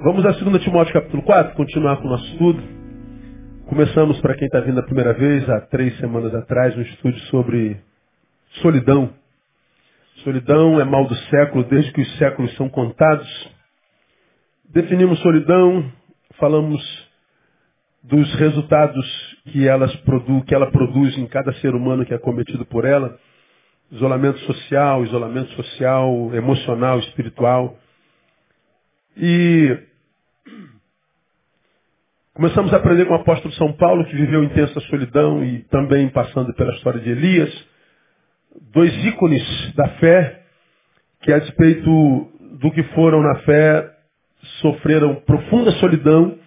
Vamos a 2 Timóteo capítulo 4, continuar com o nosso estudo. Começamos, para quem está vindo a primeira vez, há três semanas atrás, um estudo sobre solidão. Solidão é mal do século, desde que os séculos são contados. Definimos solidão, falamos dos resultados que, elas produ que ela produz em cada ser humano que é cometido por ela. Isolamento social, isolamento social, emocional, espiritual. E começamos a aprender com o apóstolo São Paulo, que viveu intensa solidão e também passando pela história de Elias. Dois ícones da fé, que a despeito do que foram na fé, sofreram profunda solidão,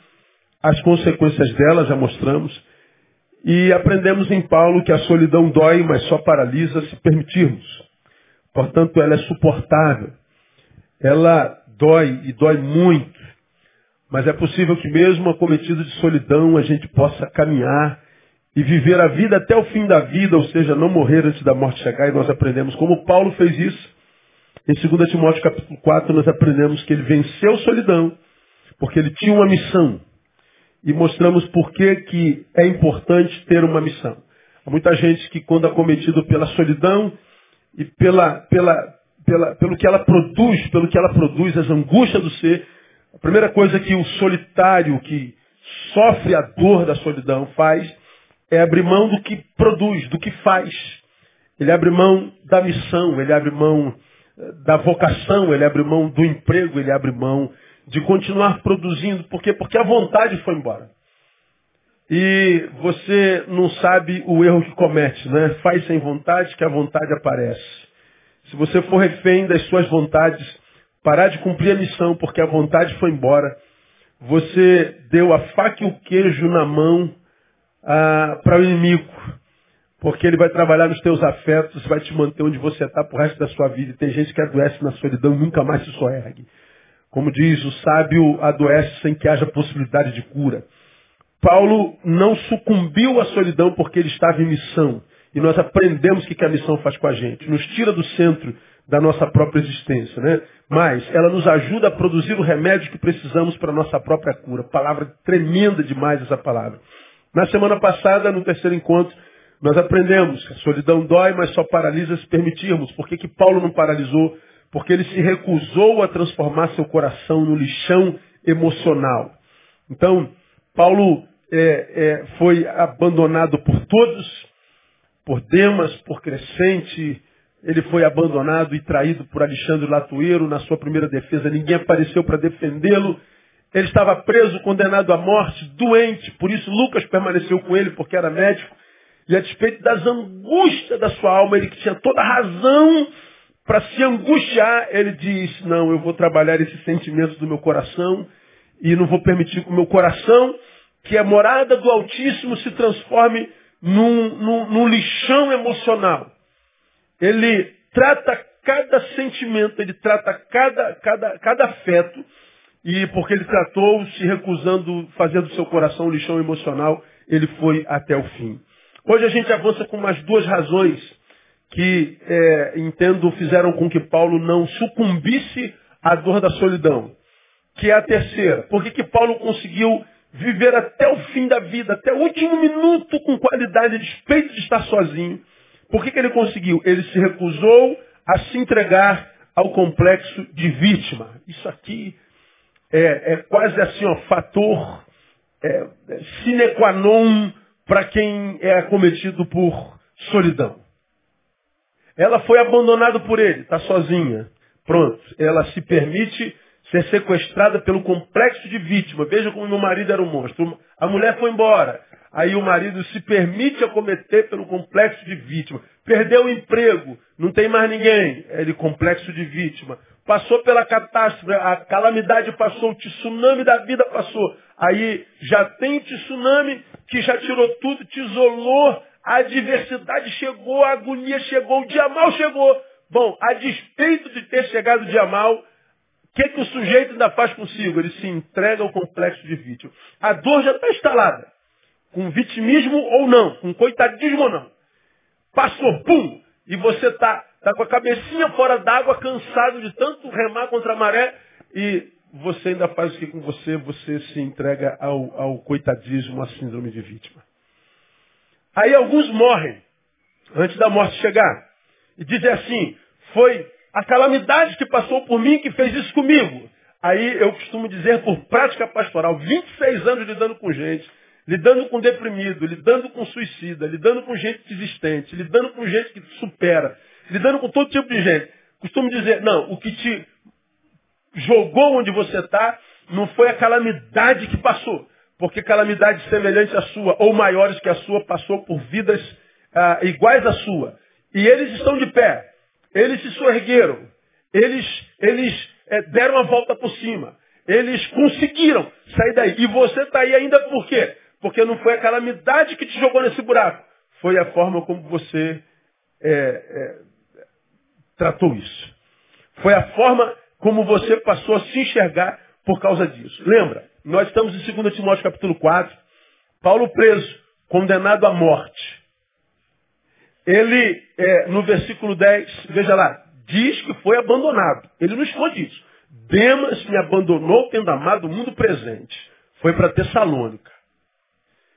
as consequências dela já mostramos. E aprendemos em Paulo que a solidão dói, mas só paralisa se permitirmos. Portanto, ela é suportável. Ela dói e dói muito. Mas é possível que mesmo acometido de solidão a gente possa caminhar e viver a vida até o fim da vida, ou seja, não morrer antes da morte chegar, e nós aprendemos como Paulo fez isso. Em 2 Timóteo capítulo 4 nós aprendemos que ele venceu solidão, porque ele tinha uma missão. E mostramos por que, que é importante ter uma missão. Há muita gente que quando acometido pela solidão e pela, pela, pela, pelo que ela produz, pelo que ela produz, as angústias do ser. A primeira coisa que o solitário que sofre a dor da solidão faz é abrir mão do que produz, do que faz. Ele abre mão da missão, ele abre mão eh, da vocação, ele abre mão do emprego, ele abre mão de continuar produzindo. Por quê? Porque a vontade foi embora. E você não sabe o erro que comete, né? Faz sem vontade que a vontade aparece. Se você for refém das suas vontades, parar de cumprir a missão porque a vontade foi embora, você deu a faca e o queijo na mão ah, para o inimigo. Porque ele vai trabalhar nos teus afetos, vai te manter onde você está pro resto da sua vida. E tem gente que adoece na solidão e nunca mais se soergue. Como diz, o sábio adoece sem que haja possibilidade de cura. Paulo não sucumbiu à solidão porque ele estava em missão. E nós aprendemos o que a missão faz com a gente. Nos tira do centro da nossa própria existência, né? Mas ela nos ajuda a produzir o remédio que precisamos para a nossa própria cura. Palavra tremenda demais essa palavra. Na semana passada, no terceiro encontro, nós aprendemos que a solidão dói, mas só paralisa se permitirmos. Por que, que Paulo não paralisou? Porque ele se recusou a transformar seu coração no lixão emocional. Então, Paulo é, é, foi abandonado por todos, por Demas, por Crescente, ele foi abandonado e traído por Alexandre Latueiro na sua primeira defesa. Ninguém apareceu para defendê-lo. Ele estava preso, condenado à morte, doente. Por isso Lucas permaneceu com ele, porque era médico. E a despeito das angústias da sua alma, ele que tinha toda razão para se angustiar, ele diz, não, eu vou trabalhar esses sentimentos do meu coração e não vou permitir que o meu coração, que é morada do Altíssimo, se transforme num, num, num lixão emocional. Ele trata cada sentimento, ele trata cada, cada, cada afeto, e porque ele tratou, se recusando, fazendo do seu coração um lixão emocional, ele foi até o fim. Hoje a gente avança com umas duas razões que, é, entendo, fizeram com que Paulo não sucumbisse à dor da solidão. Que é a terceira. Por que, que Paulo conseguiu viver até o fim da vida, até o último minuto com qualidade, despeito de estar sozinho. Por que, que ele conseguiu? Ele se recusou a se entregar ao complexo de vítima. Isso aqui é, é quase assim, ó, fator é, é sine qua non para quem é acometido por solidão. Ela foi abandonada por ele, está sozinha. Pronto, ela se permite ser sequestrada pelo complexo de vítima. Veja como meu marido era um monstro. A mulher foi embora. Aí o marido se permite acometer pelo complexo de vítima. Perdeu o emprego, não tem mais ninguém. É ele complexo de vítima. Passou pela catástrofe, a calamidade passou, o tsunami da vida passou. Aí já tem o tsunami que já tirou tudo, te isolou, a adversidade chegou, a agonia chegou, o dia mal chegou. Bom, a despeito de ter chegado o dia mal, que, que o sujeito ainda faz consigo? Ele se entrega ao complexo de vítima. A dor já está instalada. Com vitimismo ou não, com coitadismo ou não. Passou, pum! E você está tá com a cabecinha fora d'água, cansado de tanto remar contra a maré, e você ainda faz o que com você? Você se entrega ao, ao coitadismo, à síndrome de vítima. Aí alguns morrem antes da morte chegar. E dizem assim, foi a calamidade que passou por mim que fez isso comigo. Aí eu costumo dizer por prática pastoral, 26 anos lidando com gente, lidando com deprimido, lidando com suicida, lidando com gente desistente, lidando com gente que supera, lidando com todo tipo de gente. Costumo dizer, não, o que te jogou onde você está não foi a calamidade que passou, porque calamidade semelhante à sua, ou maiores que a sua, passou por vidas ah, iguais à sua. E eles estão de pé, eles se soergueram, eles, eles é, deram a volta por cima, eles conseguiram sair daí. E você está aí ainda por quê? Porque não foi a calamidade que te jogou nesse buraco, foi a forma como você é, é, tratou isso. Foi a forma como você passou a se enxergar por causa disso. Lembra, nós estamos em 2 Timóteo capítulo 4, Paulo preso, condenado à morte. Ele, é, no versículo 10, veja lá, diz que foi abandonado. Ele não esconde isso. Demas me abandonou tendo amado o mundo presente. Foi para Tessalônica.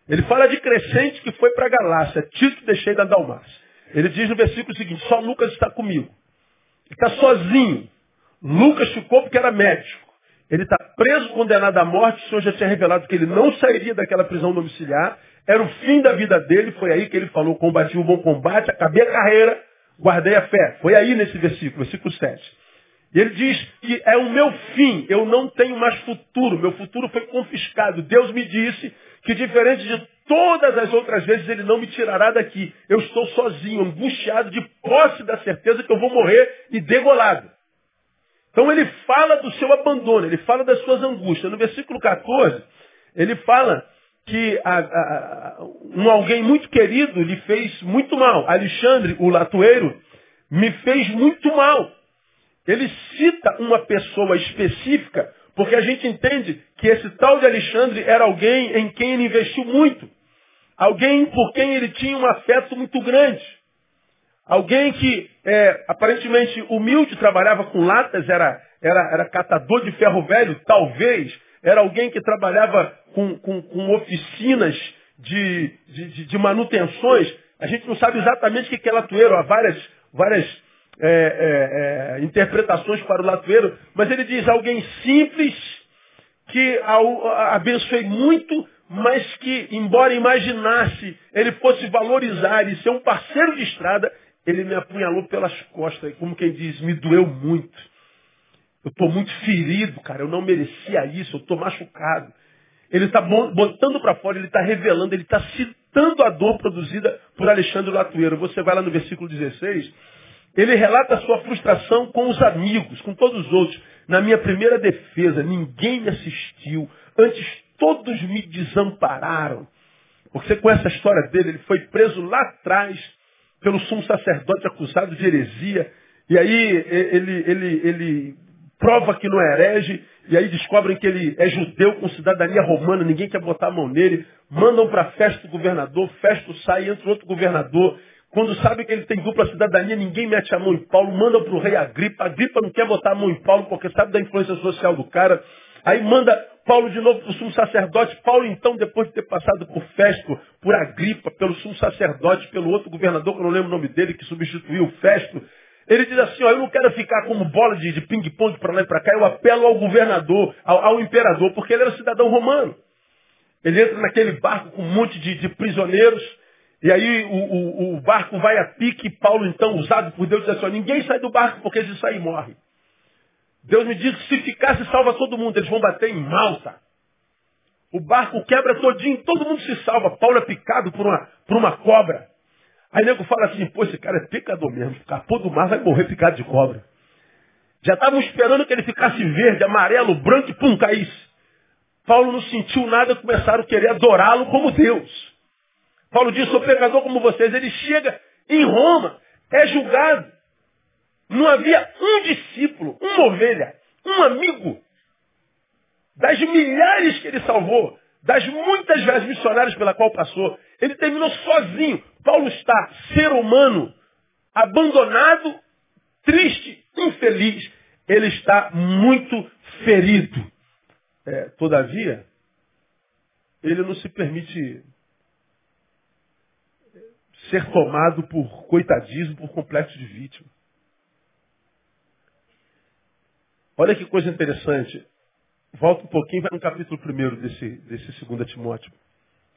Ele fala de crescente que foi para Galácia. Tito deixei da Dalmácia. Ele diz no versículo seguinte, só Lucas está comigo. Ele está sozinho. Lucas ficou porque era médico. Ele está preso, condenado à morte. O Senhor já tinha revelado que ele não sairia daquela prisão domiciliar. Era o fim da vida dele. Foi aí que ele falou, combati o bom combate, acabei a carreira, guardei a fé. Foi aí nesse versículo, versículo 7. E ele diz que é o meu fim, eu não tenho mais futuro, meu futuro foi confiscado. Deus me disse que diferente de todas as outras vezes, ele não me tirará daqui. Eu estou sozinho, angustiado, de posse da certeza que eu vou morrer e degolado. Então ele fala do seu abandono, ele fala das suas angústias. No versículo 14, ele fala que a, a, um alguém muito querido lhe fez muito mal. Alexandre, o latoeiro, me fez muito mal. Ele cita uma pessoa específica, porque a gente entende que esse tal de Alexandre era alguém em quem ele investiu muito. Alguém por quem ele tinha um afeto muito grande. Alguém que é, aparentemente humilde, trabalhava com latas, era, era, era catador de ferro velho, talvez. Era alguém que trabalhava com, com, com oficinas de, de, de, manutenções. A gente não sabe exatamente o que é latoeiro. Há várias, várias é, é, é, interpretações para o latoeiro. Mas ele diz alguém simples que abençoei muito, mas que, embora imaginasse ele fosse valorizar e ser um parceiro de estrada, ele me apunhalou pelas costas, como quem diz, me doeu muito. Eu estou muito ferido, cara, eu não merecia isso, eu estou machucado. Ele está botando para fora, ele está revelando, ele está citando a dor produzida por Alexandre Latueiro. Você vai lá no versículo 16, ele relata a sua frustração com os amigos, com todos os outros. Na minha primeira defesa, ninguém me assistiu. Antes, todos me desampararam. Porque você conhece a história dele, ele foi preso lá atrás pelo sumo sacerdote acusado de heresia. E aí ele, ele, ele prova que não é herege. E aí descobrem que ele é judeu com cidadania romana, ninguém quer botar a mão nele. Mandam para a festa do governador, Festo sai, entra outro governador. Quando sabem que ele tem dupla cidadania, ninguém mete a mão em Paulo, mandam para o rei Agripa. Agripa não quer botar a mão em Paulo porque sabe da influência social do cara. Aí manda Paulo de novo para o sumo sacerdote. Paulo, então, depois de ter passado por Festo, por Agripa, pelo sumo sacerdote, pelo outro governador, que eu não lembro o nome dele, que substituiu o Festo, ele diz assim, ó, eu não quero ficar como bola de, de ping-pong para lá e para cá, eu apelo ao governador, ao, ao, imperador, porque ele era cidadão romano. Ele entra naquele barco com um monte de, de prisioneiros, e aí o, o, o, barco vai a pique, e Paulo, então, usado por Deus, diz assim, ó, ninguém sai do barco, porque se sair morre. Deus me diz que se ficasse salva todo mundo, eles vão bater em Malta. O barco quebra todinho, todo mundo se salva. Paulo é picado por uma, por uma cobra. Aí nego fala assim, pô, esse cara é pecador mesmo. Capô do mar vai morrer picado de cobra. Já estavam esperando que ele ficasse verde, amarelo, branco e pum, caísse. Paulo não sentiu nada, começaram a querer adorá-lo como Deus. Paulo diz, sou pecador como vocês. Ele chega em Roma, é julgado. Não havia um discípulo, uma ovelha, um amigo. Das milhares que ele salvou, das muitas viagens missionárias pela qual passou, ele terminou sozinho. Paulo está, ser humano, abandonado, triste, infeliz. ele está muito ferido. É, todavia, ele não se permite ser tomado por coitadismo, por complexo de vítima. Olha que coisa interessante. Volta um pouquinho, vai no capítulo 1 desse, desse 2 Timóteo.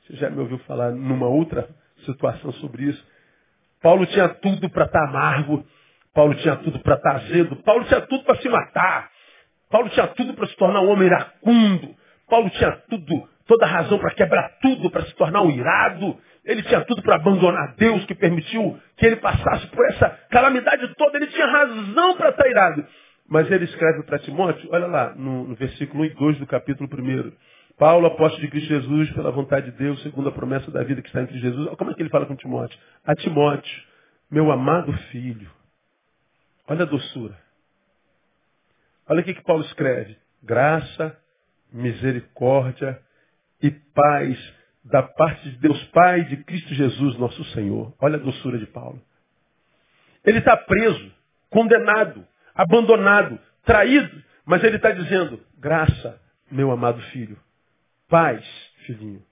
Você já me ouviu falar numa outra situação sobre isso. Paulo tinha tudo para estar tá amargo. Paulo tinha tudo para estar tá azedo. Paulo tinha tudo para se matar. Paulo tinha tudo para se tornar um homem iracundo. Paulo tinha tudo, toda razão para quebrar tudo, para se tornar um irado. Ele tinha tudo para abandonar Deus, que permitiu que ele passasse por essa calamidade toda. Ele tinha razão para estar irado. Mas ele escreve para Timóteo, olha lá, no, no, versículo 1 e 2 do capítulo 1. Paulo, apóstolo de Cristo Jesus, pela vontade de Deus, segundo a promessa da vida que está em Cristo Jesus. Como é que ele fala com Timóteo? A Timóteo, meu amado filho. Olha a doçura. Olha o que, que Paulo escreve. Graça, misericórdia e paz da parte de Deus Pai e de Cristo Jesus, nosso Senhor. Olha a doçura de Paulo. Ele está preso, condenado, abandonado, traído, mas ele está dizendo: graça, meu amado filho, paz, filhinho.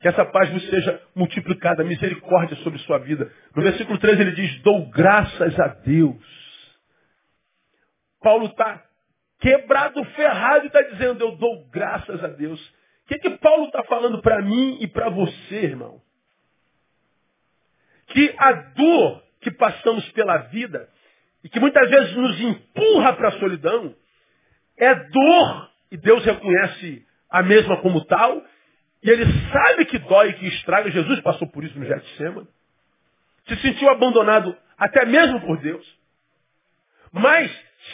Que essa paz vos seja multiplicada, misericórdia sobre sua vida. No versículo 13 ele diz: dou graças a Deus. Paulo está quebrado, ferrado e está dizendo: eu dou graças a Deus. O que, que Paulo está falando para mim e para você, irmão? Que a dor que passamos pela vida e que muitas vezes nos empurra para a solidão, é dor, e Deus reconhece a mesma como tal, e ele sabe que dói e que estraga. Jesus passou por isso no Getsemane. Se sentiu abandonado até mesmo por Deus. Mas,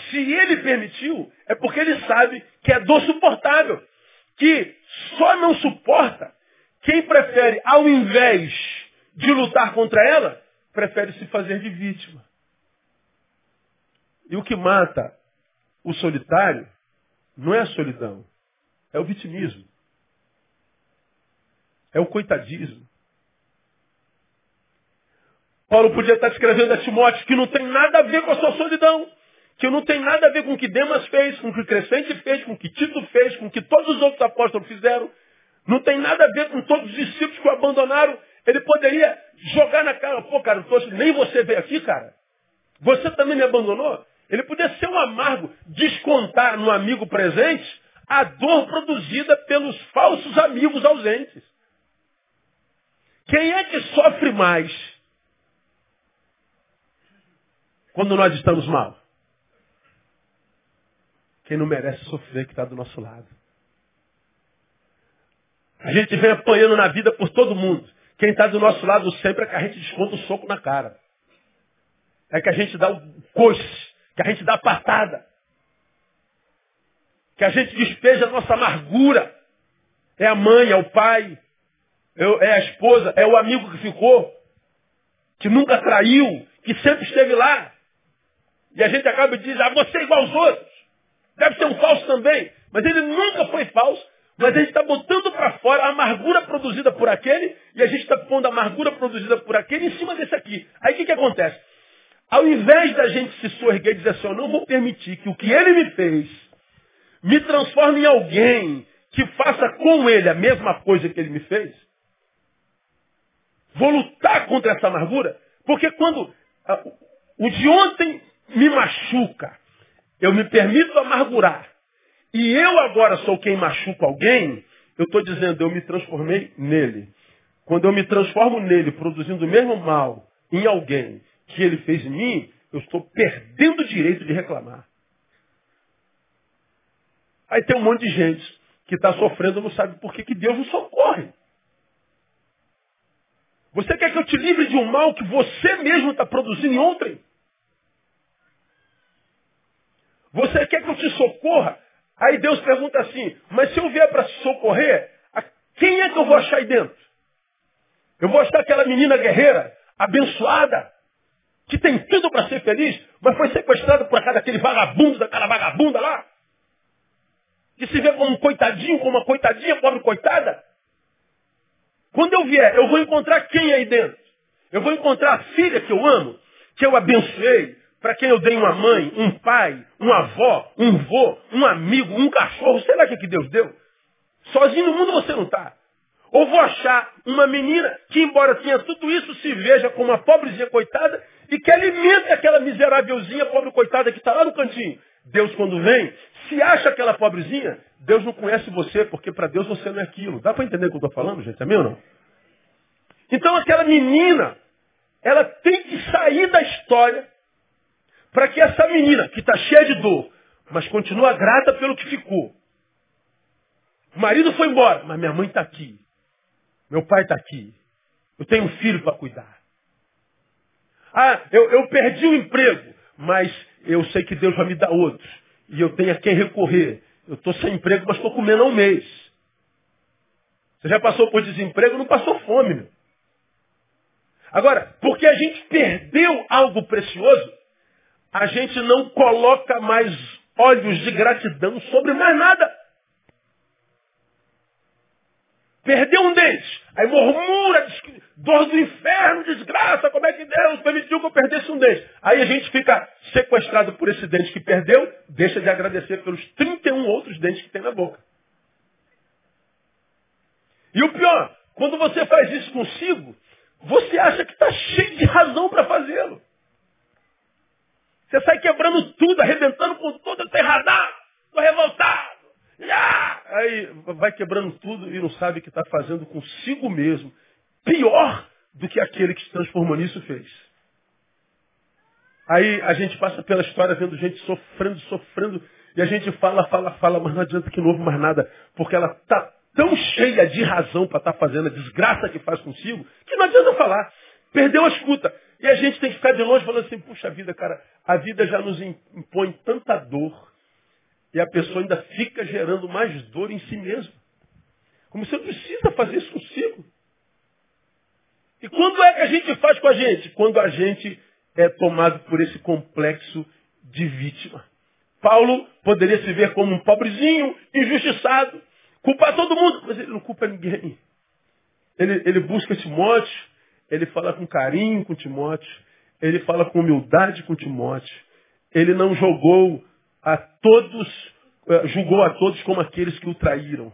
se ele permitiu, é porque ele sabe que é dor suportável. Que só não suporta quem prefere, ao invés de lutar contra ela, prefere se fazer de vítima. E o que mata o solitário não é a solidão, é o vitimismo. É o coitadismo. Paulo podia estar escrevendo a Timóteo que não tem nada a ver com a sua solidão. Que não tem nada a ver com o que Demas fez, com o que Crescente fez, com o que Tito fez, com o que todos os outros apóstolos fizeram. Não tem nada a ver com todos os discípulos que o abandonaram. Ele poderia jogar na cara, pô, cara, nem você veio aqui, cara. Você também me abandonou? Ele podia ser um amargo, descontar no amigo presente a dor produzida pelos falsos amigos ausentes. Quem é que sofre mais quando nós estamos mal? Quem não merece sofrer que está do nosso lado. A gente vem apanhando na vida por todo mundo. Quem está do nosso lado sempre é que a gente desconta o soco na cara. É que a gente dá o coice que a gente dá patada, que a gente despeja a nossa amargura. É a mãe, é o pai, é a esposa, é o amigo que ficou, que nunca traiu, que sempre esteve lá. E a gente acaba dizer, ah, você é igual aos outros. Deve ser um falso também. Mas ele nunca foi falso. Mas a gente está botando para fora a amargura produzida por aquele e a gente está pondo a amargura produzida por aquele em cima desse aqui. Aí o que, que acontece? Ao invés da gente se sorguer e dizer assim, eu não vou permitir que o que ele me fez me transforme em alguém que faça com ele a mesma coisa que ele me fez, vou lutar contra essa amargura, porque quando ah, o de ontem me machuca, eu me permito amargurar, e eu agora sou quem machuca alguém, eu estou dizendo, eu me transformei nele. Quando eu me transformo nele, produzindo o mesmo mal em alguém, que ele fez em mim, eu estou perdendo o direito de reclamar. Aí tem um monte de gente que está sofrendo não sabe por que, que Deus não socorre. Você quer que eu te livre de um mal que você mesmo está produzindo em ontem? Você quer que eu te socorra? Aí Deus pergunta assim, mas se eu vier para socorrer, quem é que eu vou achar aí dentro? Eu vou achar aquela menina guerreira, abençoada, que tem tudo para ser feliz, mas foi sequestrado por aquele daquele vagabundo, daquela vagabunda lá, que se vê como um coitadinho, como uma coitadinha, pobre coitada. Quando eu vier, eu vou encontrar quem aí dentro? Eu vou encontrar a filha que eu amo, que eu abençoei, para quem eu dei uma mãe, um pai, uma avó, um vô, um amigo, um cachorro, sei lá o que, que Deus deu. Sozinho no mundo você não está. Ou vou achar uma menina que, embora tenha tudo isso, se veja como uma pobrezinha coitada e que alimenta aquela miserávelzinha, pobre coitada que está lá no cantinho. Deus, quando vem, se acha aquela pobrezinha, Deus não conhece você, porque para Deus você não é aquilo. Dá para entender o que eu estou falando, gente? Meu ou não? Então aquela menina, ela tem que sair da história para que essa menina, que está cheia de dor, mas continua grata pelo que ficou. O marido foi embora, mas minha mãe está aqui. Meu pai está aqui. Eu tenho um filho para cuidar. Ah, eu, eu perdi o emprego, mas eu sei que Deus vai me dar outro. E eu tenho a quem recorrer. Eu estou sem emprego, mas estou comendo há um mês. Você já passou por desemprego, não passou fome. Meu. Agora, porque a gente perdeu algo precioso, a gente não coloca mais olhos de gratidão sobre mais nada. Perdeu um dente. Aí murmura, dor do inferno, desgraça, como é que Deus permitiu que eu perdesse um dente? Aí a gente fica sequestrado por esse dente que perdeu, deixa de agradecer pelos 31 outros dentes que tem na boca. E o pior, quando você faz isso consigo, você acha que está cheio de razão para fazê-lo. Você sai quebrando tudo, arrebentando com tudo, está errado, estou revoltado. Ah! Aí vai quebrando tudo e não sabe o que está fazendo consigo mesmo. Pior do que aquele que se transformou nisso fez. Aí a gente passa pela história vendo gente sofrendo, sofrendo, e a gente fala, fala, fala, mas não adianta que não houve mais nada, porque ela está tão cheia de razão para estar tá fazendo a desgraça que faz consigo, que não adianta falar. Perdeu a escuta. E a gente tem que ficar de longe falando assim, puxa vida, cara, a vida já nos impõe tanta dor, e a pessoa ainda fica gerando mais dor em si mesma. Como você precisa fazer isso consigo. E quando é que a gente faz com a gente? Quando a gente é tomado por esse complexo de vítima. Paulo poderia se ver como um pobrezinho, injustiçado, culpar todo mundo, mas ele não culpa ninguém. Ele, ele busca Timóteo, ele fala com carinho com Timóteo, ele fala com humildade com Timóteo. Ele não jogou a todos, eh, julgou a todos como aqueles que o traíram.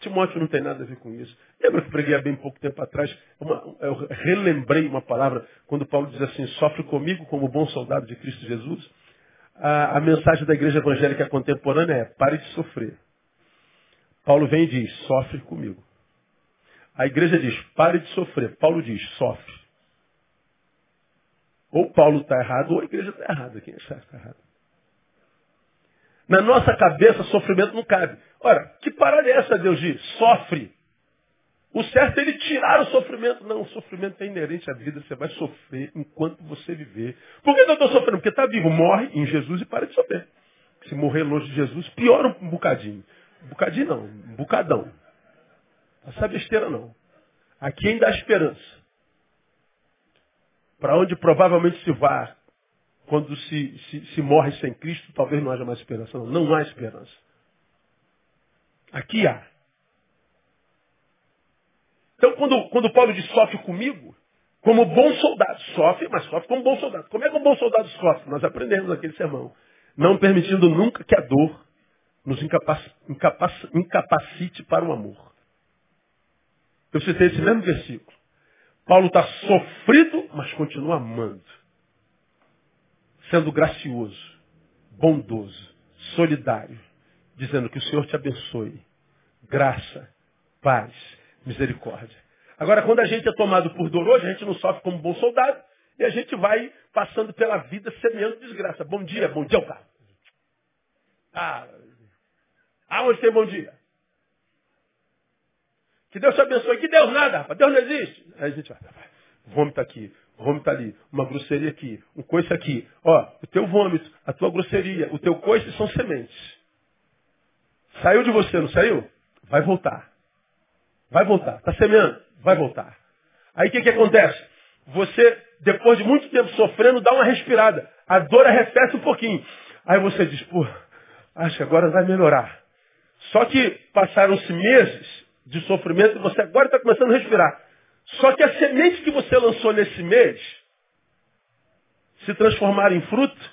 Timóteo não tem nada a ver com isso. Lembra que preguei há bem pouco tempo atrás? Uma, eu relembrei uma palavra quando Paulo diz assim, sofre comigo como bom soldado de Cristo Jesus. A, a mensagem da igreja evangélica contemporânea é, pare de sofrer. Paulo vem e diz, sofre comigo. A igreja diz, pare de sofrer. Paulo diz, sofre. Ou Paulo está errado, ou a igreja está errada. Quem está errado? Na nossa cabeça, sofrimento não cabe. Ora, que parada é essa, Deus diz? Sofre. O certo é ele tirar o sofrimento. Não, o sofrimento é inerente à vida. Você vai sofrer enquanto você viver. Por que eu estou sofrendo? Porque está vivo. Morre em Jesus e para de sofrer. Se morrer longe de Jesus, piora um bocadinho. Um bocadinho não, um bocadão. Essa besteira não. Aqui ainda há esperança. Para onde provavelmente se vá quando se, se, se, morre sem Cristo, talvez não haja mais esperança. Não, não há esperança. Aqui há. Então, quando, quando Paulo diz sofre comigo, como bom soldado, sofre, mas sofre como bom soldado. Como é que um bom soldado sofre? Nós aprendemos naquele sermão. Não permitindo nunca que a dor nos incapacite para o amor. Eu citei esse mesmo versículo. Paulo está sofrido, mas continua amando sendo gracioso, bondoso, solidário, dizendo que o Senhor te abençoe. Graça, paz, misericórdia. Agora, quando a gente é tomado por dor hoje, a gente não sofre como bom soldado e a gente vai passando pela vida semeando desgraça. Bom dia, bom dia, o carro. Ah, aonde tem bom dia? Que Deus te abençoe. Que Deus nada, rapaz. Deus não existe. Aí a gente vai, vômito aqui, vômito ali, uma grosseria aqui, um coice aqui. Ó, o teu vômito, a tua grosseria, o teu coice são sementes. Saiu de você, não saiu? Vai voltar. Vai voltar. Está semeando? Vai voltar. Aí o que, que acontece? Você, depois de muito tempo sofrendo, dá uma respirada. A dor arrefece um pouquinho. Aí você diz, pô, acho que agora vai melhorar. Só que passaram-se meses de sofrimento e você agora está começando a respirar. Só que a semente que você lançou nesse mês se transformarem em fruto,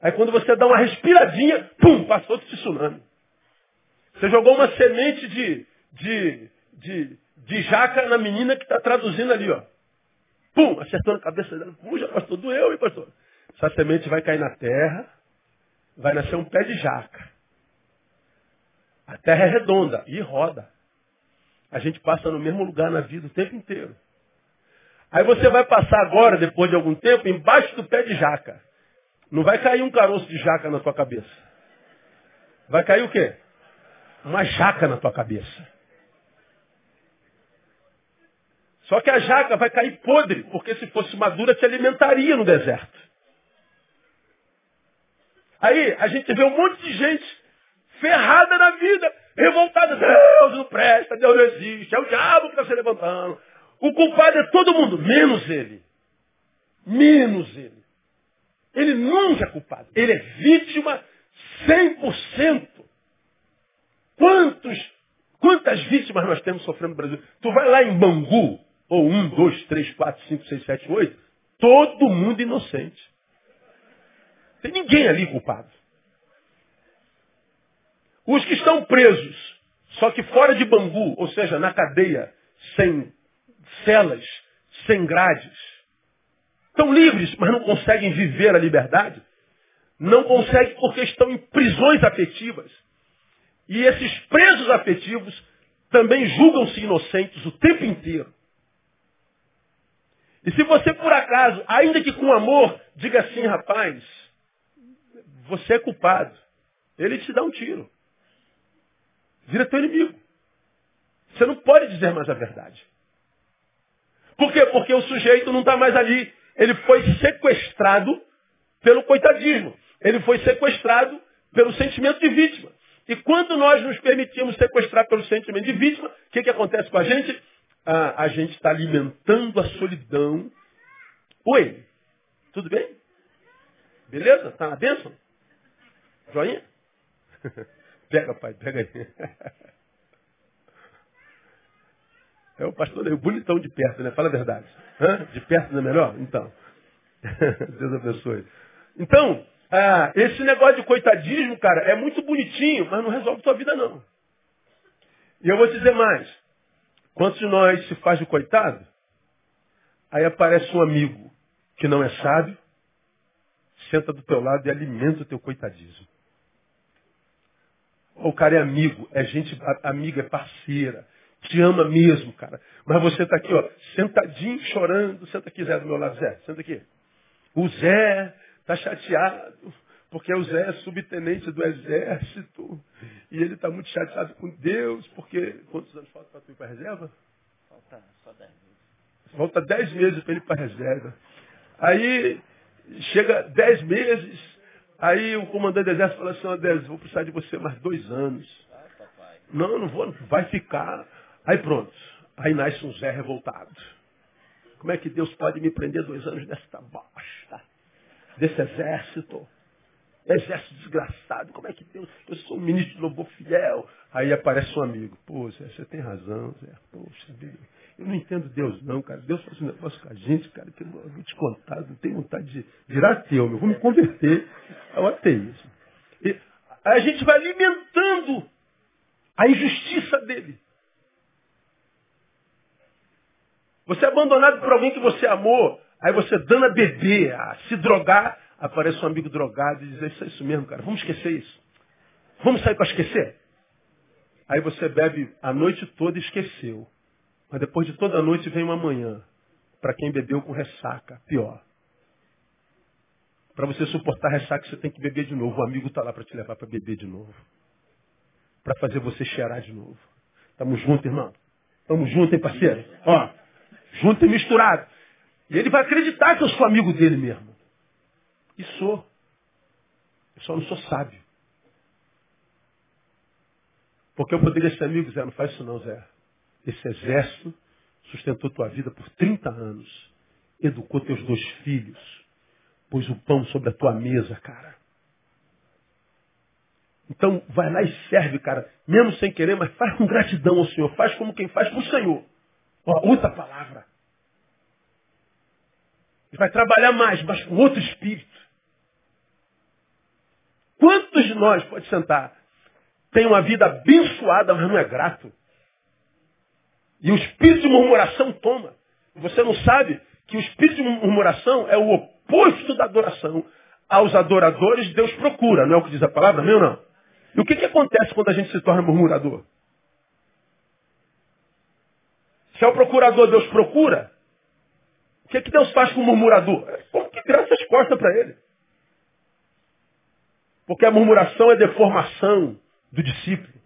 aí quando você dá uma respiradinha, pum, passou outro tsunami. Você jogou uma semente de, de, de, de jaca na menina que está traduzindo ali, ó. Pum, acertou na cabeça dela. Puxa, pastor, doeu, hein, pastor? Essa semente vai cair na terra, vai nascer um pé de jaca. A terra é redonda e roda. A gente passa no mesmo lugar na vida o tempo inteiro. Aí você vai passar agora, depois de algum tempo, embaixo do pé de jaca. Não vai cair um caroço de jaca na tua cabeça. Vai cair o quê? Uma jaca na tua cabeça. Só que a jaca vai cair podre, porque se fosse madura te alimentaria no deserto. Aí a gente vê um monte de gente ferrada na vida, revoltada. Deus não presta, Deus não existe, é o diabo que está se levantando. O culpado é todo mundo, menos ele. Menos ele. Ele nunca é culpado. Ele é vítima 100%. Quantos, quantas vítimas nós temos sofrendo no Brasil? Tu vai lá em Bangu, ou um, dois, três, quatro, cinco, seis, sete, oito, todo mundo inocente. Tem ninguém ali culpado. Os que estão presos, só que fora de Bangu, ou seja, na cadeia, sem celas, sem grades, estão livres, mas não conseguem viver a liberdade, não conseguem porque estão em prisões afetivas. E esses presos afetivos também julgam-se inocentes o tempo inteiro. E se você, por acaso, ainda que com amor, diga assim, rapaz, você é culpado, ele te dá um tiro. Vira teu inimigo. Você não pode dizer mais a verdade. Por quê? Porque o sujeito não está mais ali. Ele foi sequestrado pelo coitadismo. Ele foi sequestrado pelo sentimento de vítima. E quando nós nos permitimos sequestrar pelo sentimento de vítima, o que, que acontece com a gente? Ah, a gente está alimentando a solidão. Oi, tudo bem? Beleza? Está na bênção? Joinha? pega, pai, pega aí. É o pastor aí, bonitão de perto, né? Fala a verdade. Hã? De perto não é melhor? Então. Deus abençoe. Então, ah, esse negócio de coitadismo, cara, é muito bonitinho, mas não resolve tua vida, não. E eu vou te dizer mais. Quantos de nós se faz coitado? Aí aparece um amigo que não é sábio, senta do teu lado e alimenta o teu coitadismo. O cara é amigo, é gente amiga, é parceira, te ama mesmo, cara. Mas você está aqui, ó, sentadinho, chorando. Senta aqui, Zé, do meu lado, Zé. Senta aqui. O Zé está chateado, porque o Zé é subtenente do exército. E ele está muito chateado com Deus, porque. Quantos anos falta para tu ir para a reserva? Falta só 10 meses. Falta 10 meses para ele ir para a reserva. Aí chega 10 meses, aí o comandante do exército fala assim, ó, vou precisar de você mais dois anos. Não, não vou, vai ficar. Aí pronto. Aí nasce um Zé revoltado. Como é que Deus pode me prender dois anos desta bosta? Desse exército? Exército desgraçado. Como é que Deus... Eu sou um ministro de lobo fiel. Aí aparece um amigo. Pô, Zé, você tem razão, Zé. Poxa vida. Eu não entendo Deus não, cara. Deus faz um negócio com a gente, cara, que eu vou te contar. Não tenho vontade de virar ateu, meu. Vou me converter ao ateísmo. E a gente vai alimentando a injustiça dele. Você é abandonado por alguém que você amou, aí você dando a beber, a se drogar, aparece um amigo drogado e diz, isso é isso mesmo, cara, vamos esquecer isso. Vamos sair para esquecer? Aí você bebe a noite toda e esqueceu. Mas depois de toda a noite vem uma manhã. Para quem bebeu com ressaca, pior. Para você suportar ressaca, você tem que beber de novo. O amigo está lá para te levar para beber de novo. Para fazer você cheirar de novo. Estamos juntos, irmão? Estamos juntos, hein, parceiro? Ó, junto e misturado. E ele vai acreditar que eu sou amigo dele mesmo. E sou. Eu só não sou sábio. Porque eu poderia ser amigo, Zé, não faz isso não, Zé. Esse exército sustentou tua vida por 30 anos. Educou teus dois filhos. Pôs o pão sobre a tua mesa, cara. Então, vai lá e serve, cara. Mesmo sem querer, mas faz com gratidão ao Senhor. Faz como quem faz para o Senhor. Ó, outra palavra. Vai trabalhar mais, mas com outro espírito. Quantos de nós, pode sentar, tem uma vida abençoada, mas não é grato? E o espírito de murmuração toma. Você não sabe que o espírito de murmuração é o oposto da adoração. Aos adoradores, Deus procura, não é o que diz a palavra, meu não? E o que, que acontece quando a gente se torna murmurador? Se é o procurador, Deus procura. O que, que Deus faz com o murmurador? Como que graça as costas para ele? Porque a murmuração é deformação do discípulo.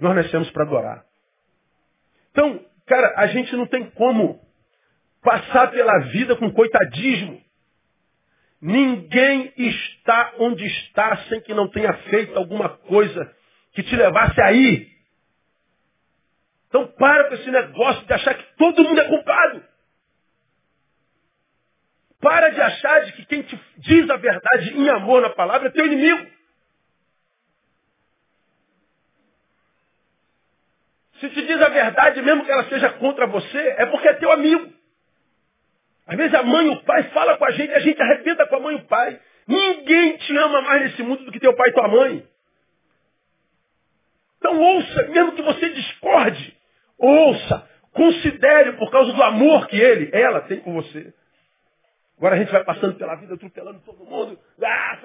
Nós nascemos para adorar. Então, cara, a gente não tem como passar pela vida com coitadismo. Ninguém está onde está sem que não tenha feito alguma coisa que te levasse aí. Então para com esse negócio de achar que todo mundo é culpado. Para de achar de que quem te diz a verdade em amor na palavra é teu inimigo. Se te diz a verdade, mesmo que ela seja contra você, é porque é teu amigo. Às vezes a mãe e o pai falam com a gente, a gente arrebenta com a mãe e o pai. Ninguém te ama mais nesse mundo do que teu pai e tua mãe. Então ouça, mesmo que você discorde, ouça, considere por causa do amor que ele, ela tem com você. Agora a gente vai passando pela vida atropelando todo mundo. Ah,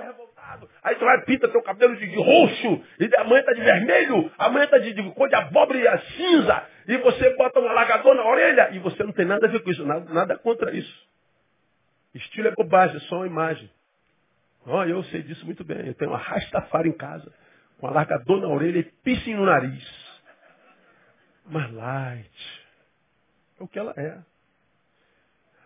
Aí tu vai pinta teu cabelo de, de roxo. E a mãe tá de vermelho. A mãe tá de, de cor de abóbora e cinza. E você bota um alagador na orelha. E você não tem nada a ver com isso. Nada, nada contra isso. Estilo é bobagem, é só uma imagem. Oh, eu sei disso muito bem. Eu tenho uma rastafari em casa. Com alargador na orelha e piercing no nariz. Mas light. É o que ela é.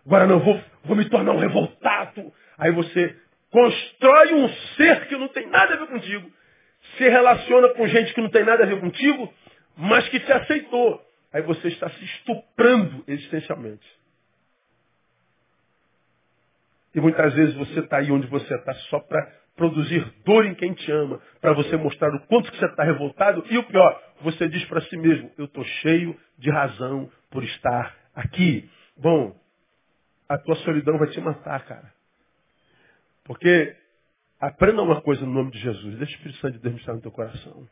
Agora não, vou, vou me tornar um revoltado. Aí você constrói um ser que não tem nada a ver contigo. Se relaciona com gente que não tem nada a ver contigo, mas que te aceitou. Aí você está se estuprando existencialmente. E muitas vezes você está aí onde você está só para produzir dor em quem te ama, para você mostrar o quanto que você está revoltado. E o pior, você diz para si mesmo, eu estou cheio de razão por estar aqui. Bom, a tua solidão vai te matar, cara. Porque aprenda uma coisa no nome de Jesus. Deixa o Espírito Santo de Deus estar no teu coração.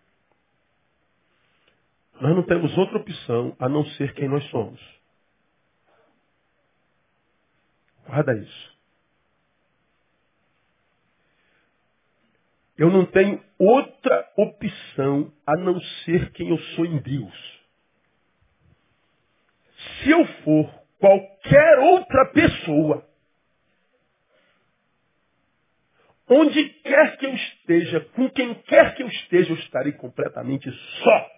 Nós não temos outra opção a não ser quem nós somos. Guarda isso. Eu não tenho outra opção a não ser quem eu sou em Deus. Se eu for qualquer outra pessoa, onde quer que eu esteja, com quem quer que eu esteja, eu estarei completamente só.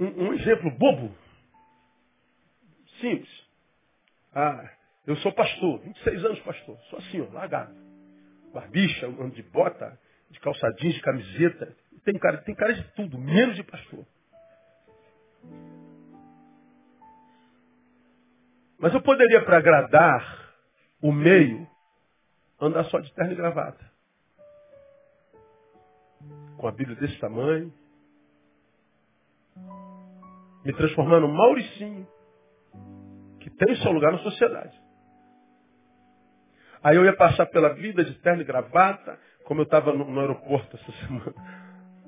Um, um exemplo bobo, simples. Ah, eu sou pastor, 26 anos pastor, sou assim, ó, largado. Barbicha, ando de bota, de calçadinhos, de camiseta. Tem cara, tem cara de tudo, menos de pastor. Mas eu poderia, para agradar o meio, andar só de terno e gravata. Com a Bíblia desse tamanho. Me transformar num Mauricinho, que tem seu lugar na sociedade. Aí eu ia passar pela vida de terno e gravata, como eu estava no, no aeroporto essa semana.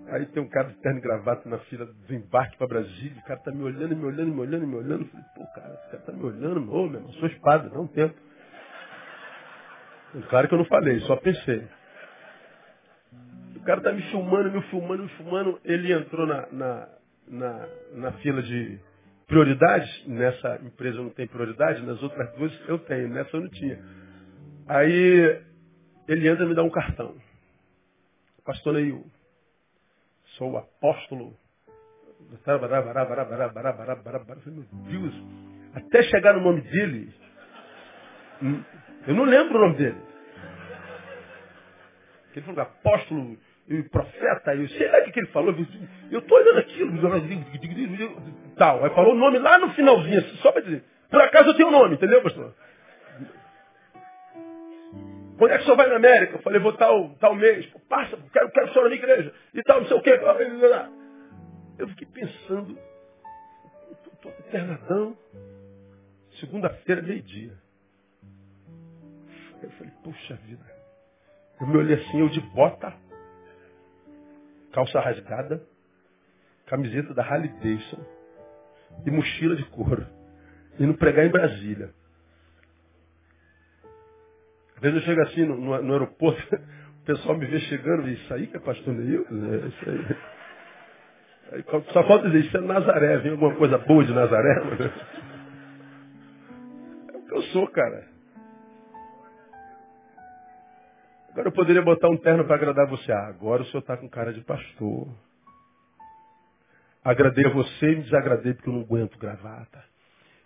Aí tem um cara de terno e gravata na fila do embarque para Brasília. O cara tá me olhando, me olhando, me olhando, me olhando. Falei, pô, cara, esse cara tá me olhando. Ô, meu irmão, sou espada, dá um tempo. Claro que eu não falei, só pensei. O cara tá me filmando, me filmando, me filmando. Ele entrou na, na, na, na fila de prioridades. Nessa empresa não tem prioridade, nas outras duas eu tenho, nessa eu não tinha. Aí ele entra e me dá um cartão. Pastor Neil, sou o apóstolo. Meu Deus, até chegar no nome dele, eu não lembro o nome dele. Ele falou apóstolo e profeta, eu sei lá o que ele falou, eu estou olhando aquilo, tal. Aí falou o nome lá no finalzinho, só para dizer. Por acaso eu tenho o nome, entendeu, pastor? Quando é que o senhor vai na América? Eu falei, vou tal, tal mês. Passa, quero, quero o senhor na minha igreja. E tal, não sei o quê. Eu fiquei pensando, todo internadão. Segunda-feira, meio-dia. Eu falei, puxa vida. Eu me olhei assim, eu de bota, calça rasgada, camiseta da Harley Davidson e mochila de couro. Indo pregar em Brasília. Às vezes eu chego assim no, no, no aeroporto, o pessoal me vê chegando e isso aí que é pastor Neil? É isso aí. aí. Só falta dizer, isso é Nazaré, vem alguma coisa boa de Nazaré? É o que eu sou, cara. Agora eu poderia botar um terno para agradar você. Ah, agora o senhor está com cara de pastor. Agradei a você e me desagradei porque eu não aguento gravata.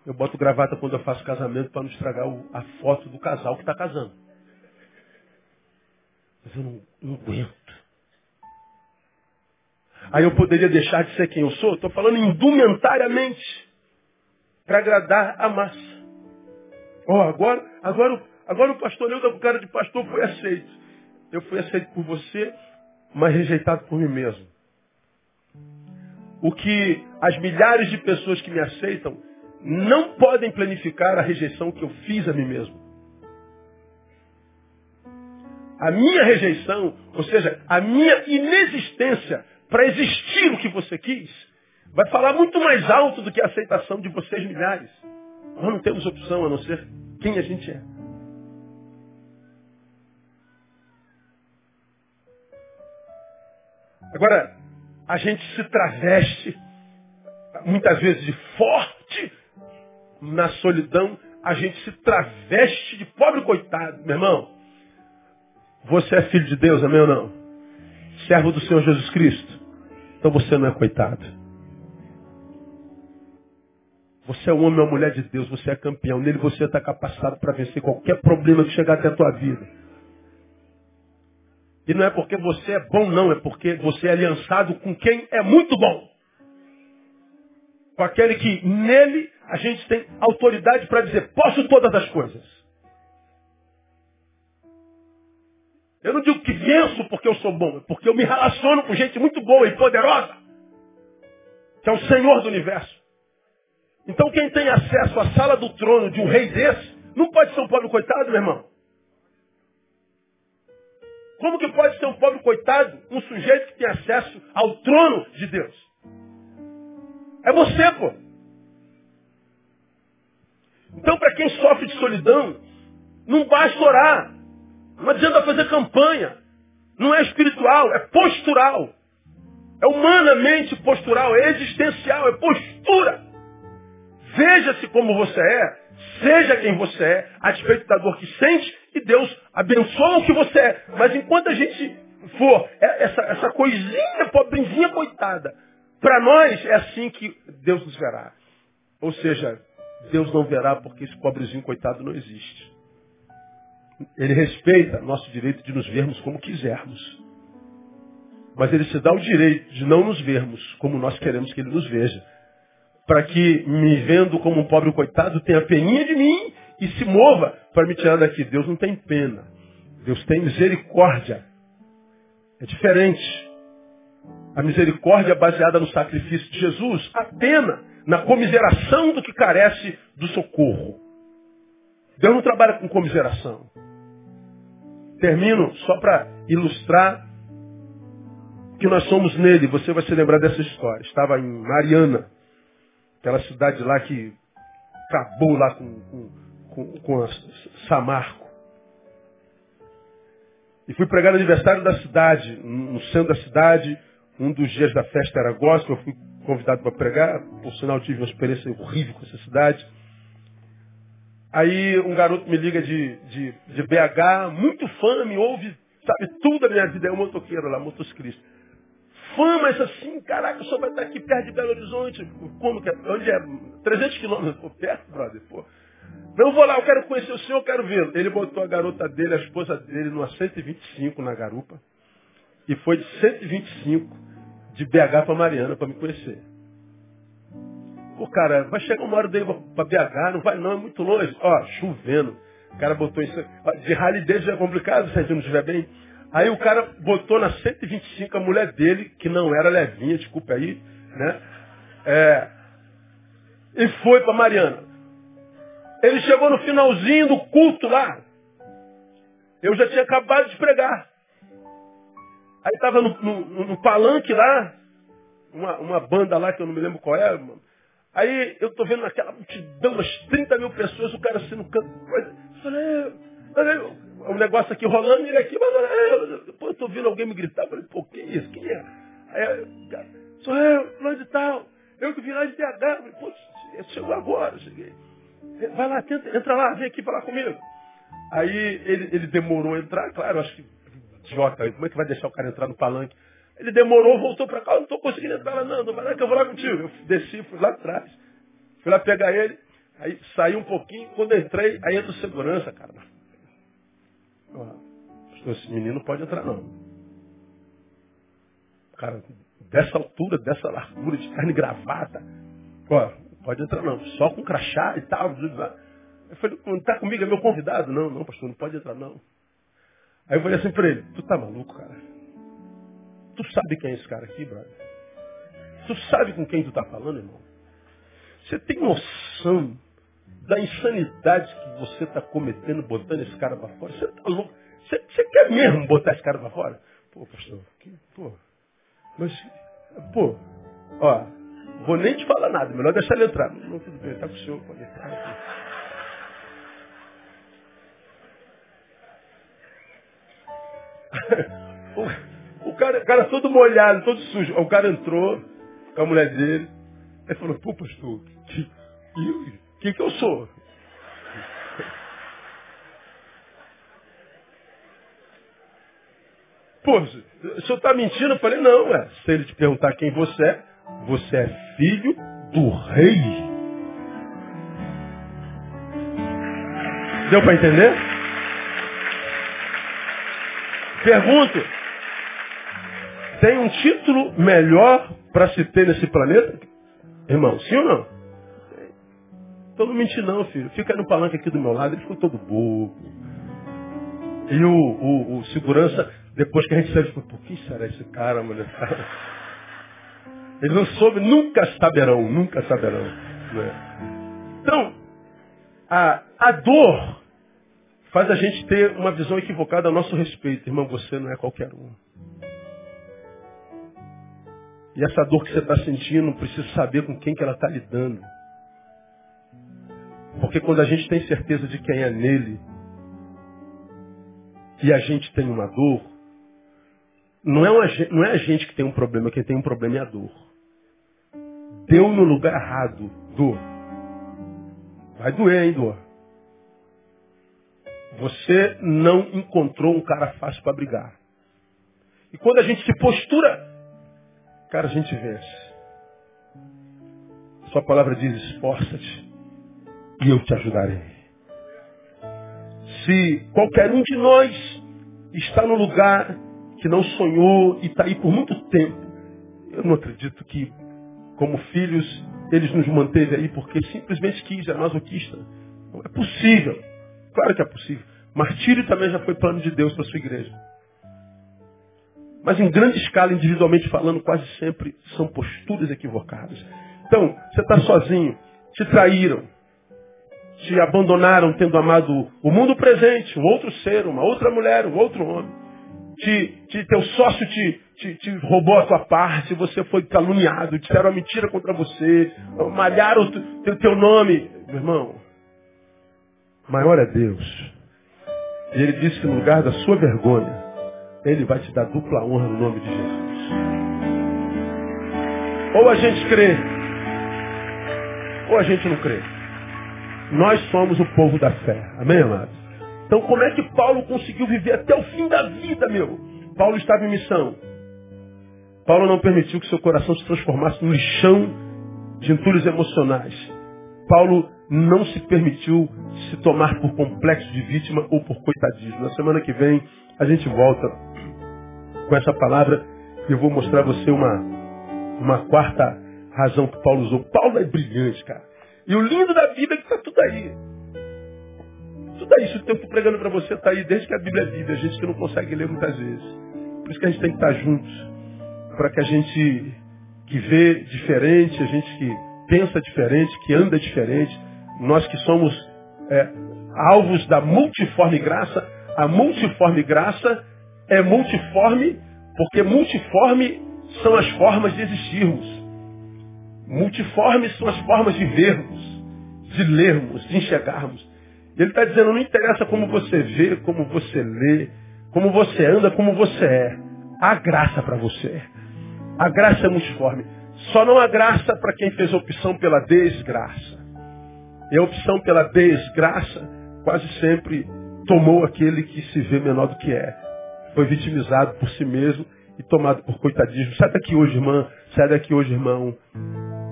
Eu boto gravata quando eu faço casamento para não estragar a foto do casal que está casando. Mas eu não, não aguento. Aí eu poderia deixar de ser quem eu sou? Estou falando indumentariamente. Para agradar a massa. Oh, agora, agora Agora o pastor Neuda, o cara de pastor, foi aceito. Eu fui aceito por você, mas rejeitado por mim mesmo. O que as milhares de pessoas que me aceitam não podem planificar a rejeição que eu fiz a mim mesmo. A minha rejeição, ou seja, a minha inexistência para existir o que você quis, vai falar muito mais alto do que a aceitação de vocês milhares. Nós não temos opção a não ser quem a gente é. Agora, a gente se traveste, muitas vezes de forte, na solidão, a gente se traveste de pobre coitado, meu irmão. Você é filho de Deus, amém ou não? Servo do Senhor Jesus Cristo. Então você não é coitado. Você é um homem ou mulher de Deus, você é campeão. Nele você está capacitado para vencer qualquer problema que chegar até a tua vida. E não é porque você é bom, não, é porque você é aliançado com quem é muito bom. Com aquele que nele a gente tem autoridade para dizer, posso todas as coisas. Eu não digo que venço porque eu sou bom, é porque eu me relaciono com gente muito boa e poderosa, que é o Senhor do universo. Então quem tem acesso à sala do trono de um rei desse, não pode ser um pobre coitado, meu irmão. Como que pode ser um pobre coitado, um sujeito que tem acesso ao trono de Deus? É você, pô. Então, para quem sofre de solidão, não basta orar. Não adianta fazer campanha. Não é espiritual, é postural. É humanamente postural, é existencial, é postura. Veja-se como você é, seja quem você é, a despeito da dor que sente, e Deus abençoa o que você é. Mas enquanto a gente for é, essa, essa coisinha, pobrezinha, coitada, para nós é assim que Deus nos verá. Ou seja, Deus não verá porque esse pobrezinho coitado não existe. Ele respeita nosso direito de nos vermos como quisermos. Mas ele se dá o direito de não nos vermos como nós queremos que ele nos veja para que, me vendo como um pobre coitado, tenha peninha de mim e se mova para me tirar daqui. Deus não tem pena. Deus tem misericórdia. É diferente. A misericórdia é baseada no sacrifício de Jesus. A pena na comiseração do que carece do socorro. Deus não trabalha com comiseração. Termino só para ilustrar que nós somos nele. Você vai se lembrar dessa história. Estava em Mariana. Aquela cidade lá que acabou lá com, com, com, com Samarco. E fui pregar no aniversário da cidade, no centro da cidade. Um dos dias da festa era gospel, eu fui convidado para pregar. Por sinal, tive uma experiência horrível com essa cidade. Aí um garoto me liga de, de, de BH, muito fã, me ouve, sabe tudo da minha vida. É um motoqueiro lá, motociclista fã, mas assim, caraca, o senhor vai estar aqui perto de Belo Horizonte. Como que é? Onde é? 300 quilômetros. Pô, perto, brother, pô. Eu vou lá, eu quero conhecer o senhor, eu quero vê-lo. Ele botou a garota dele, a esposa dele, numa 125 na garupa. E foi de 125 de BH para Mariana para me conhecer. Pô, cara, vai chegar uma hora dele para BH, não vai não, é muito longe. Ó, chovendo. O cara botou isso. De rally dele já é complicado, se a gente não estiver bem. Aí o cara botou na 125 a mulher dele, que não era levinha, desculpa aí, né? É, e foi para Mariana. Ele chegou no finalzinho do culto lá. Eu já tinha acabado de pregar. Aí estava no, no, no, palanque lá, uma, uma, banda lá que eu não me lembro qual é. Mano. Aí eu tô vendo aquela multidão, umas 30 mil pessoas, o cara assim no canto. Falei, o negócio aqui rolando, ele aqui, mas depois eu tô ouvindo alguém me gritar. Falei, pô, que isso? Quem é? Aí, sou eu, fulano de tal. Eu que vim lá de BH. Falei, pô, chegou agora, cheguei. Vai lá, tenta, entra lá, vem aqui falar comigo. Aí ele, ele demorou a entrar, claro, acho que idiota, como é que vai deixar o cara entrar no palanque? Ele demorou, voltou para cá, não estou conseguindo entrar lá, não, não vai lá que eu vou lá contigo. Eu desci, fui lá atrás, fui lá pegar ele, aí saí um pouquinho, quando entrei, aí entra o segurança, cara. esse menino não pode entrar não. Cara, dessa altura, dessa largura, de carne gravata, ó, pode entrar não, só com crachá e tal. Eu falei, não está comigo, é meu convidado. Não, não, pastor, não pode entrar não. Aí eu falei assim para ele, tu tá maluco, cara? Tu sabe quem é esse cara aqui, brother? Tu sabe com quem tu tá falando, irmão? Você tem noção da insanidade que você está cometendo botando esse cara para fora? Você tá louco? Você, você, quer mesmo botar esse cara para fora? Pô, pastor, que, pô, mas, pô, ó, vou nem te falar nada, melhor deixar ele entrar. Não, tudo bem, tá com o senhor, pode entrar o, cara, o cara todo molhado, todo sujo. O cara entrou com a mulher dele. Ele falou, pô, pastor, que, que, que eu sou? Pô, o senhor está mentindo? Eu falei, não, ué. Se ele te perguntar quem você é, você é filho do rei. Deu para entender? Pergunto, tem um título melhor para se ter nesse planeta? Irmão, sim ou não? Então não mente não, filho. Fica no palanque aqui do meu lado, ele ficou todo bobo. E o, o, o segurança, depois que a gente saiu, ficou, por que será esse cara, mulher? Ele não soube, nunca saberão, nunca saberão. Né? Então, a, a dor faz a gente ter uma visão equivocada a nosso respeito. Irmão, você não é qualquer um. E essa dor que você está sentindo, precisa saber com quem que ela está lidando. Porque quando a gente tem certeza de quem é nele, e a gente tem uma dor, não é, uma, não é a gente que tem um problema, quem tem um problema é a dor. Deu no lugar errado, dor. Vai doer, hein, dor. Você não encontrou um cara fácil para brigar. E quando a gente se postura, cara, a gente vence. Sua palavra diz, esforça-te e eu te ajudarei. Se qualquer um de nós está no lugar que não sonhou e está aí por muito tempo, eu não acredito que, como filhos, eles nos manteve aí porque simplesmente quis, é masoquista. Não é possível. Claro que é possível. Martírio também já foi plano de Deus para sua igreja. Mas em grande escala, individualmente falando, quase sempre são posturas equivocadas. Então, você está sozinho, te traíram, te abandonaram tendo amado o mundo presente, um outro ser, uma outra mulher, um outro homem. Te, te, teu sócio te, te, te, roubou a tua parte, você foi caluniado, disseram uma mentira contra você, malharam o teu, teu nome. Meu irmão, Maior é Deus. E ele disse que no lugar da sua vergonha, ele vai te dar dupla honra no nome de Jesus. Ou a gente crê, ou a gente não crê. Nós somos o povo da fé. Amém, amados? Então como é que Paulo conseguiu viver até o fim da vida, meu? Paulo estava em missão. Paulo não permitiu que seu coração se transformasse num lixão de entulhos emocionais. Paulo não se permitiu se tomar por complexo de vítima ou por coitadismo. Na semana que vem a gente volta com essa palavra e eu vou mostrar a você uma, uma quarta razão que Paulo usou. Paulo é brilhante, cara. E o lindo da Bíblia é que está tudo aí. Aí, isso eu estou pregando para você está aí desde que a Bíblia é Bíblia, a gente que não consegue ler muitas vezes. Por isso que a gente tem que estar juntos, para que a gente que vê diferente, a gente que pensa diferente, que anda diferente, nós que somos é, alvos da multiforme graça, a multiforme graça é multiforme porque multiforme são as formas de existirmos. Multiformes são as formas de vermos, de lermos, de enxergarmos. Ele está dizendo, não interessa como você vê, como você lê, como você anda, como você é. Há graça para você. A graça é multiforme. Só não há graça para quem fez opção pela desgraça. E a opção pela desgraça quase sempre tomou aquele que se vê menor do que é. Foi vitimizado por si mesmo e tomado por coitadismo. Sai daqui hoje, irmã. Sai daqui hoje, irmão.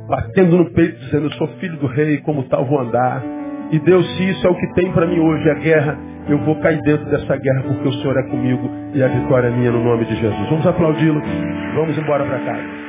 Batendo no peito, dizendo, eu sou filho do rei, como tal vou andar. E Deus, se isso é o que tem para mim hoje, a guerra, eu vou cair dentro dessa guerra porque o Senhor é comigo e a vitória é minha no nome de Jesus. Vamos aplaudi-lo. Vamos embora para casa.